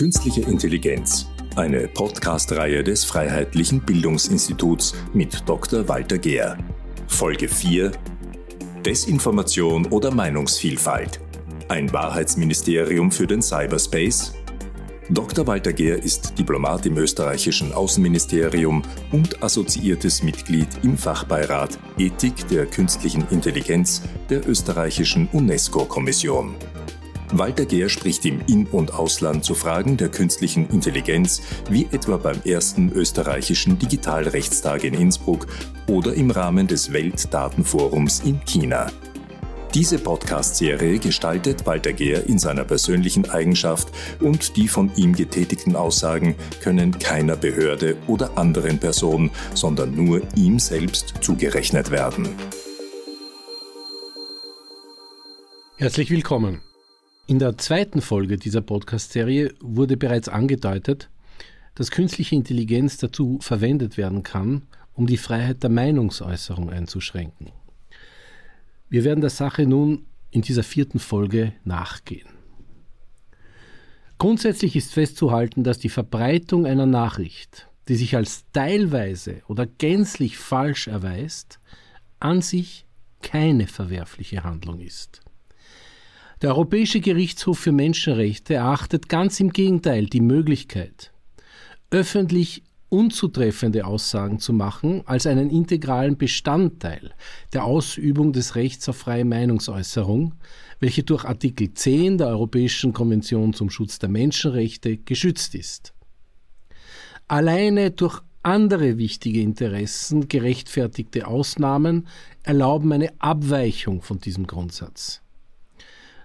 Künstliche Intelligenz, eine Podcast-Reihe des Freiheitlichen Bildungsinstituts mit Dr. Walter Gehr. Folge 4 Desinformation oder Meinungsvielfalt. Ein Wahrheitsministerium für den Cyberspace. Dr. Walter Gehr ist Diplomat im österreichischen Außenministerium und assoziiertes Mitglied im Fachbeirat Ethik der künstlichen Intelligenz der österreichischen UNESCO-Kommission. Walter Gehr spricht im In- und Ausland zu Fragen der künstlichen Intelligenz, wie etwa beim ersten österreichischen Digitalrechtstag in Innsbruck oder im Rahmen des Weltdatenforums in China. Diese Podcast-Serie gestaltet Walter Gehr in seiner persönlichen Eigenschaft und die von ihm getätigten Aussagen können keiner Behörde oder anderen Person, sondern nur ihm selbst zugerechnet werden. Herzlich willkommen. In der zweiten Folge dieser Podcast-Serie wurde bereits angedeutet, dass künstliche Intelligenz dazu verwendet werden kann, um die Freiheit der Meinungsäußerung einzuschränken. Wir werden der Sache nun in dieser vierten Folge nachgehen. Grundsätzlich ist festzuhalten, dass die Verbreitung einer Nachricht, die sich als teilweise oder gänzlich falsch erweist, an sich keine verwerfliche Handlung ist. Der Europäische Gerichtshof für Menschenrechte erachtet ganz im Gegenteil die Möglichkeit, öffentlich unzutreffende Aussagen zu machen, als einen integralen Bestandteil der Ausübung des Rechts auf freie Meinungsäußerung, welche durch Artikel 10 der Europäischen Konvention zum Schutz der Menschenrechte geschützt ist. Alleine durch andere wichtige Interessen gerechtfertigte Ausnahmen erlauben eine Abweichung von diesem Grundsatz.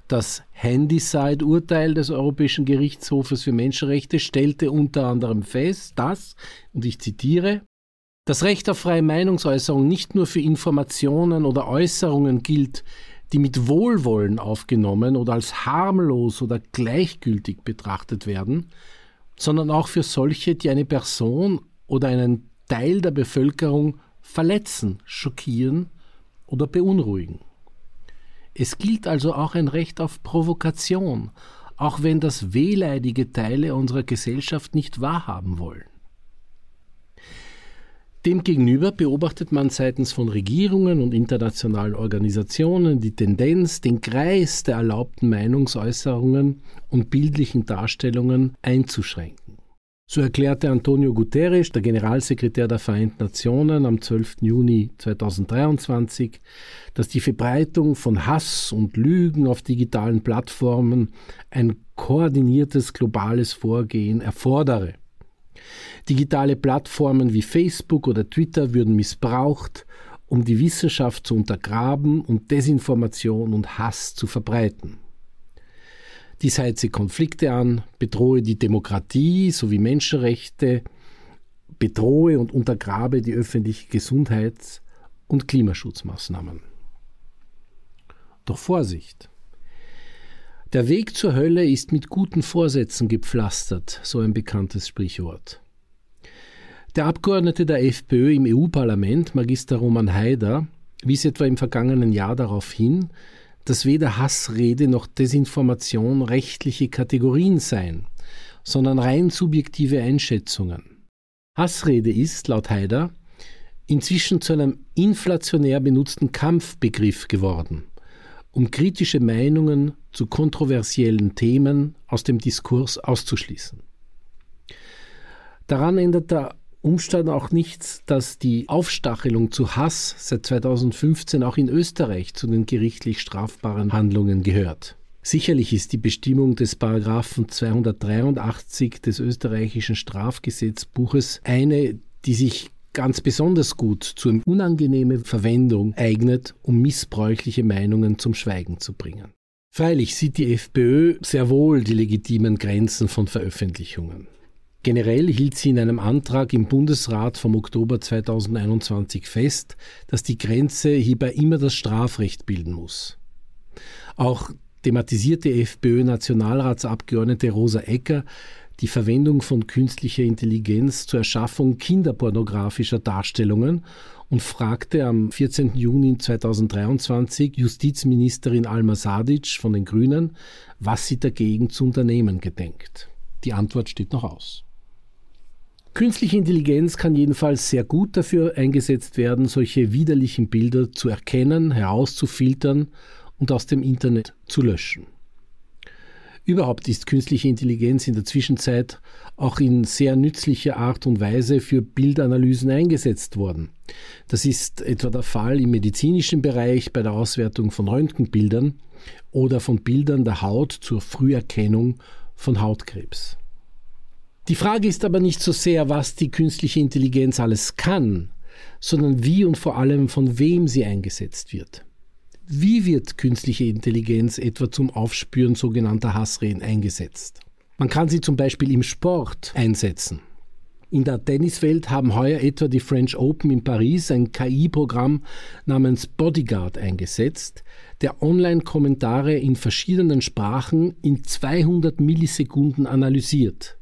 Das Handyside-Urteil des Europäischen Gerichtshofes für Menschenrechte stellte unter anderem fest, dass, und ich zitiere, das Recht auf freie Meinungsäußerung nicht nur für Informationen oder Äußerungen gilt, die mit Wohlwollen aufgenommen oder als harmlos oder gleichgültig betrachtet werden, sondern auch für solche, die eine Person oder einen Teil der Bevölkerung verletzen, schockieren oder beunruhigen. Es gilt also auch ein Recht auf Provokation, auch wenn das wehleidige Teile unserer Gesellschaft nicht wahrhaben wollen. Demgegenüber beobachtet man seitens von Regierungen und internationalen Organisationen die Tendenz, den Kreis der erlaubten Meinungsäußerungen und bildlichen Darstellungen einzuschränken. So erklärte Antonio Guterres, der Generalsekretär der Vereinten Nationen, am 12. Juni 2023, dass die Verbreitung von Hass und Lügen auf digitalen Plattformen ein koordiniertes globales Vorgehen erfordere. Digitale Plattformen wie Facebook oder Twitter würden missbraucht, um die Wissenschaft zu untergraben und Desinformation und Hass zu verbreiten. Dies heize Konflikte an, bedrohe die Demokratie sowie Menschenrechte, bedrohe und untergrabe die öffentliche Gesundheits- und Klimaschutzmaßnahmen. Doch Vorsicht! Der Weg zur Hölle ist mit guten Vorsätzen gepflastert, so ein bekanntes Sprichwort. Der Abgeordnete der FPÖ im EU-Parlament, Magister Roman Haider, wies etwa im vergangenen Jahr darauf hin, dass weder Hassrede noch Desinformation rechtliche Kategorien seien, sondern rein subjektive Einschätzungen. Hassrede ist, laut Haider, inzwischen zu einem inflationär benutzten Kampfbegriff geworden, um kritische Meinungen zu kontroversiellen Themen aus dem Diskurs auszuschließen. Daran ändert der Umstand auch nichts, dass die Aufstachelung zu Hass seit 2015 auch in Österreich zu den gerichtlich strafbaren Handlungen gehört. Sicherlich ist die Bestimmung des Paragraphen 283 des österreichischen Strafgesetzbuches eine, die sich ganz besonders gut zur unangenehmen Verwendung eignet, um missbräuchliche Meinungen zum Schweigen zu bringen. Freilich sieht die FPÖ sehr wohl die legitimen Grenzen von Veröffentlichungen. Generell hielt sie in einem Antrag im Bundesrat vom Oktober 2021 fest, dass die Grenze hierbei immer das Strafrecht bilden muss. Auch thematisierte FPÖ-Nationalratsabgeordnete Rosa Ecker die Verwendung von künstlicher Intelligenz zur Erschaffung kinderpornografischer Darstellungen und fragte am 14. Juni 2023 Justizministerin Alma Sadic von den Grünen, was sie dagegen zu unternehmen gedenkt. Die Antwort steht noch aus. Künstliche Intelligenz kann jedenfalls sehr gut dafür eingesetzt werden, solche widerlichen Bilder zu erkennen, herauszufiltern und aus dem Internet zu löschen. Überhaupt ist künstliche Intelligenz in der Zwischenzeit auch in sehr nützlicher Art und Weise für Bildanalysen eingesetzt worden. Das ist etwa der Fall im medizinischen Bereich bei der Auswertung von Röntgenbildern oder von Bildern der Haut zur Früherkennung von Hautkrebs. Die Frage ist aber nicht so sehr, was die künstliche Intelligenz alles kann, sondern wie und vor allem von wem sie eingesetzt wird. Wie wird künstliche Intelligenz etwa zum Aufspüren sogenannter Hassreden eingesetzt? Man kann sie zum Beispiel im Sport einsetzen. In der Tenniswelt haben heuer etwa die French Open in Paris ein KI-Programm namens Bodyguard eingesetzt, der Online-Kommentare in verschiedenen Sprachen in 200 Millisekunden analysiert.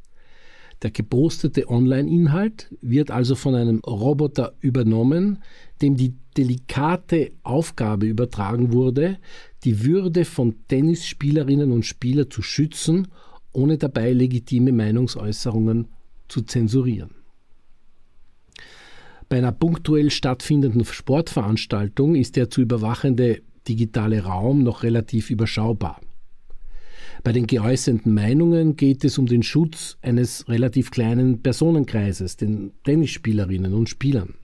Der gepostete Online-Inhalt wird also von einem Roboter übernommen, dem die delikate Aufgabe übertragen wurde, die Würde von Tennisspielerinnen und Spielern zu schützen, ohne dabei legitime Meinungsäußerungen zu zensurieren. Bei einer punktuell stattfindenden Sportveranstaltung ist der zu überwachende digitale Raum noch relativ überschaubar. Bei den geäußerten Meinungen geht es um den Schutz eines relativ kleinen Personenkreises, den Tennisspielerinnen und Spielern.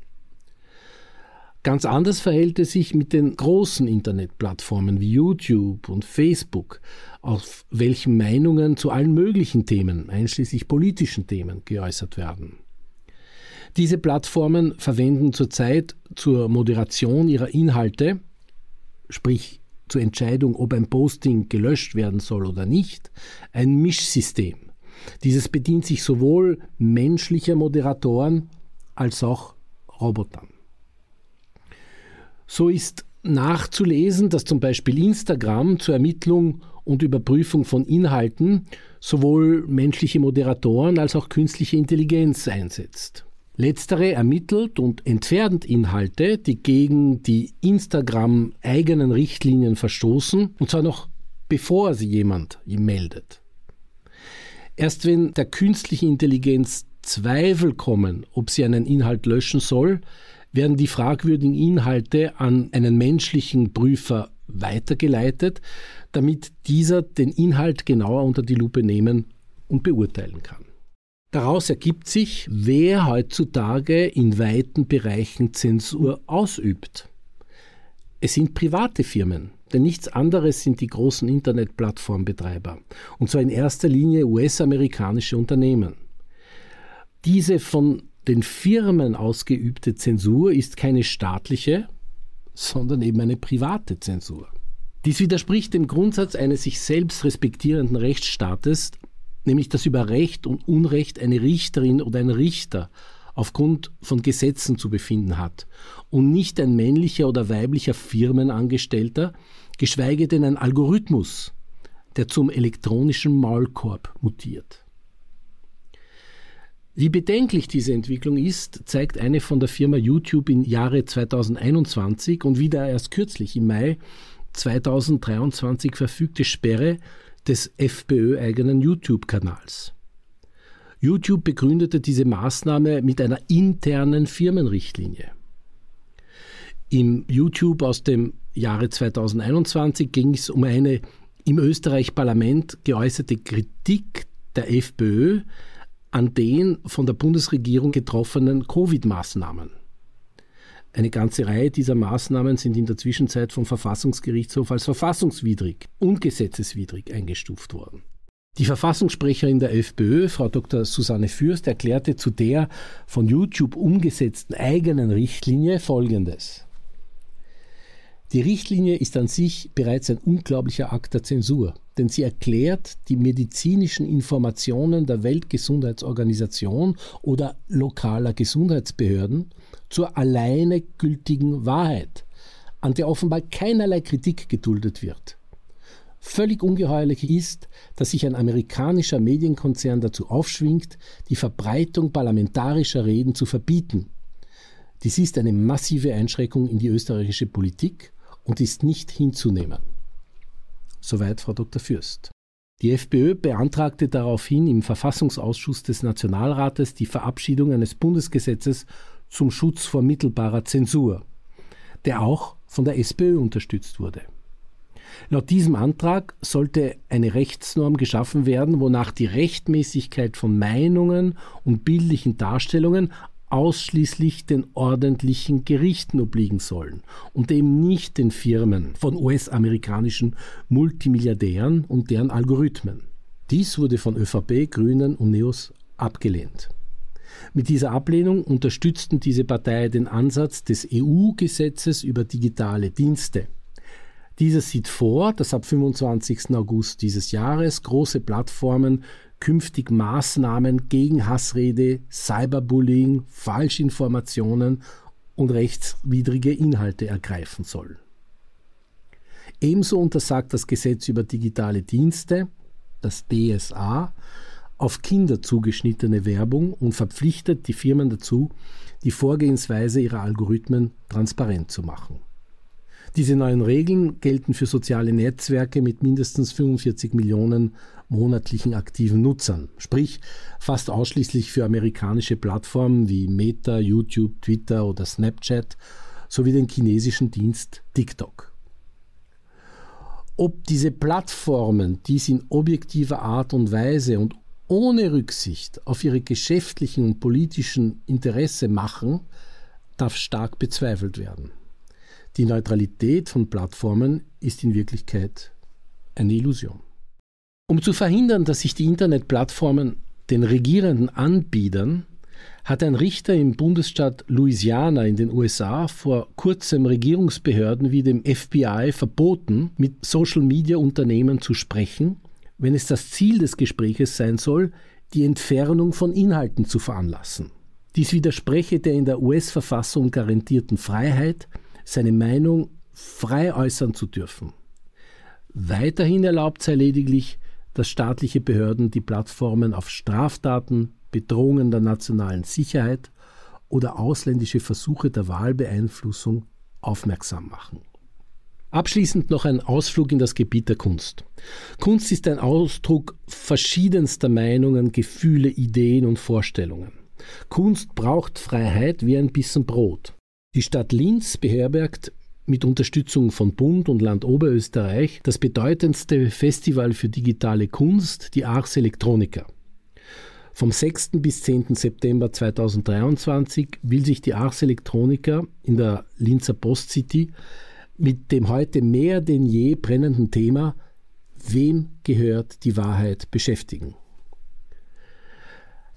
Ganz anders verhält es sich mit den großen Internetplattformen wie YouTube und Facebook, auf welchen Meinungen zu allen möglichen Themen, einschließlich politischen Themen, geäußert werden. Diese Plattformen verwenden zurzeit zur Moderation ihrer Inhalte, sprich zur Entscheidung, ob ein Posting gelöscht werden soll oder nicht, ein Mischsystem. Dieses bedient sich sowohl menschlicher Moderatoren als auch Robotern. So ist nachzulesen, dass zum Beispiel Instagram zur Ermittlung und Überprüfung von Inhalten sowohl menschliche Moderatoren als auch künstliche Intelligenz einsetzt. Letztere ermittelt und entfernt Inhalte, die gegen die Instagram eigenen Richtlinien verstoßen, und zwar noch bevor sie jemand ihm meldet. Erst wenn der künstlichen Intelligenz Zweifel kommen, ob sie einen Inhalt löschen soll, werden die fragwürdigen Inhalte an einen menschlichen Prüfer weitergeleitet, damit dieser den Inhalt genauer unter die Lupe nehmen und beurteilen kann. Daraus ergibt sich, wer heutzutage in weiten Bereichen Zensur ausübt. Es sind private Firmen, denn nichts anderes sind die großen Internetplattformbetreiber, und zwar in erster Linie US-amerikanische Unternehmen. Diese von den Firmen ausgeübte Zensur ist keine staatliche, sondern eben eine private Zensur. Dies widerspricht dem Grundsatz eines sich selbst respektierenden Rechtsstaates, nämlich dass über Recht und Unrecht eine Richterin oder ein Richter aufgrund von Gesetzen zu befinden hat und nicht ein männlicher oder weiblicher Firmenangestellter, geschweige denn ein Algorithmus, der zum elektronischen Maulkorb mutiert. Wie bedenklich diese Entwicklung ist, zeigt eine von der Firma YouTube im Jahre 2021 und wieder erst kürzlich im Mai 2023 verfügte Sperre des FPÖ-eigenen YouTube-Kanals. YouTube begründete diese Maßnahme mit einer internen Firmenrichtlinie. Im YouTube aus dem Jahre 2021 ging es um eine im Österreich-Parlament geäußerte Kritik der FPÖ an den von der Bundesregierung getroffenen Covid-Maßnahmen. Eine ganze Reihe dieser Maßnahmen sind in der Zwischenzeit vom Verfassungsgerichtshof als verfassungswidrig und gesetzeswidrig eingestuft worden. Die Verfassungssprecherin der FPÖ, Frau Dr. Susanne Fürst, erklärte zu der von YouTube umgesetzten eigenen Richtlinie Folgendes. Die Richtlinie ist an sich bereits ein unglaublicher Akt der Zensur, denn sie erklärt die medizinischen Informationen der Weltgesundheitsorganisation oder lokaler Gesundheitsbehörden zur alleine gültigen Wahrheit, an der offenbar keinerlei Kritik geduldet wird. Völlig ungeheuerlich ist, dass sich ein amerikanischer Medienkonzern dazu aufschwingt, die Verbreitung parlamentarischer Reden zu verbieten. Dies ist eine massive Einschränkung in die österreichische Politik und ist nicht hinzunehmen. Soweit Frau Dr. Fürst. Die FPÖ beantragte daraufhin im Verfassungsausschuss des Nationalrates die Verabschiedung eines Bundesgesetzes zum Schutz vor mittelbarer Zensur, der auch von der SPÖ unterstützt wurde. Laut diesem Antrag sollte eine Rechtsnorm geschaffen werden, wonach die Rechtmäßigkeit von Meinungen und bildlichen Darstellungen ausschließlich den ordentlichen Gerichten obliegen sollen und eben nicht den Firmen von US-amerikanischen Multimilliardären und deren Algorithmen. Dies wurde von ÖVP, Grünen und Neos abgelehnt. Mit dieser Ablehnung unterstützten diese Parteien den Ansatz des EU-Gesetzes über digitale Dienste. Dieses sieht vor, dass ab 25. August dieses Jahres große Plattformen künftig Maßnahmen gegen Hassrede, Cyberbullying, Falschinformationen und rechtswidrige Inhalte ergreifen sollen. Ebenso untersagt das Gesetz über digitale Dienste, das DSA, auf Kinder zugeschnittene Werbung und verpflichtet die Firmen dazu, die Vorgehensweise ihrer Algorithmen transparent zu machen. Diese neuen Regeln gelten für soziale Netzwerke mit mindestens 45 Millionen monatlichen aktiven Nutzern, sprich fast ausschließlich für amerikanische Plattformen wie Meta, YouTube, Twitter oder Snapchat sowie den chinesischen Dienst TikTok. Ob diese Plattformen dies in objektiver Art und Weise und ohne Rücksicht auf ihre geschäftlichen und politischen Interesse machen, darf stark bezweifelt werden. Die Neutralität von Plattformen ist in Wirklichkeit eine Illusion. Um zu verhindern, dass sich die Internetplattformen den regierenden Anbietern, hat ein Richter im Bundesstaat Louisiana in den USA vor kurzem Regierungsbehörden wie dem FBI verboten, mit Social-Media-Unternehmen zu sprechen, wenn es das Ziel des Gespräches sein soll, die Entfernung von Inhalten zu veranlassen. Dies widerspreche der in der US-Verfassung garantierten Freiheit, seine Meinung frei äußern zu dürfen. Weiterhin erlaubt sei lediglich, dass staatliche Behörden die Plattformen auf Straftaten, Bedrohungen der nationalen Sicherheit oder ausländische Versuche der Wahlbeeinflussung aufmerksam machen. Abschließend noch ein Ausflug in das Gebiet der Kunst. Kunst ist ein Ausdruck verschiedenster Meinungen, Gefühle, Ideen und Vorstellungen. Kunst braucht Freiheit wie ein Bissen Brot. Die Stadt Linz beherbergt mit Unterstützung von Bund und Land Oberösterreich das bedeutendste Festival für digitale Kunst, die Ars Electronica. Vom 6. bis 10. September 2023 will sich die Ars Electronica in der Linzer Post City mit dem heute mehr denn je brennenden Thema Wem gehört die Wahrheit beschäftigen.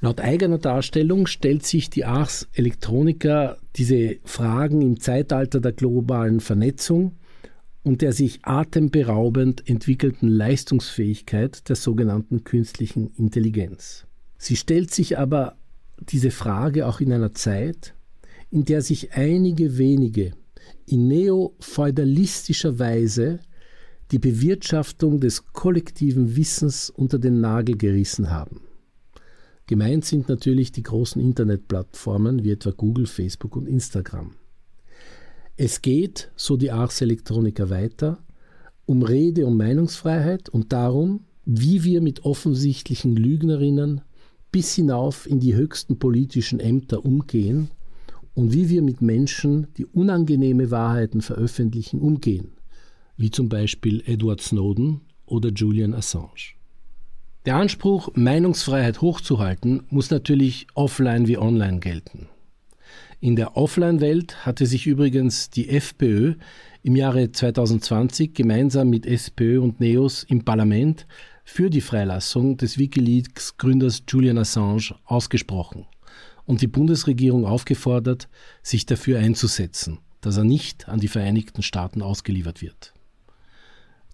Laut eigener Darstellung stellt sich die Ars Electronica diese Fragen im Zeitalter der globalen Vernetzung und der sich atemberaubend entwickelten Leistungsfähigkeit der sogenannten künstlichen Intelligenz. Sie stellt sich aber diese Frage auch in einer Zeit, in der sich einige wenige in neofeudalistischer Weise die Bewirtschaftung des kollektiven Wissens unter den Nagel gerissen haben. Gemeint sind natürlich die großen Internetplattformen wie etwa Google, Facebook und Instagram. Es geht, so die Ars Electronica weiter, um Rede- und Meinungsfreiheit und darum, wie wir mit offensichtlichen Lügnerinnen bis hinauf in die höchsten politischen Ämter umgehen und wie wir mit Menschen, die unangenehme Wahrheiten veröffentlichen, umgehen, wie zum Beispiel Edward Snowden oder Julian Assange. Der Anspruch, Meinungsfreiheit hochzuhalten, muss natürlich offline wie online gelten. In der Offline-Welt hatte sich übrigens die FPÖ im Jahre 2020 gemeinsam mit SPÖ und NEOS im Parlament für die Freilassung des Wikileaks-Gründers Julian Assange ausgesprochen und die Bundesregierung aufgefordert, sich dafür einzusetzen, dass er nicht an die Vereinigten Staaten ausgeliefert wird.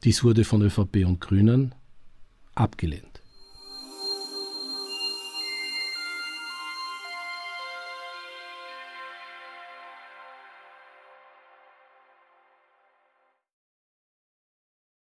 Dies wurde von ÖVP und Grünen abgelehnt.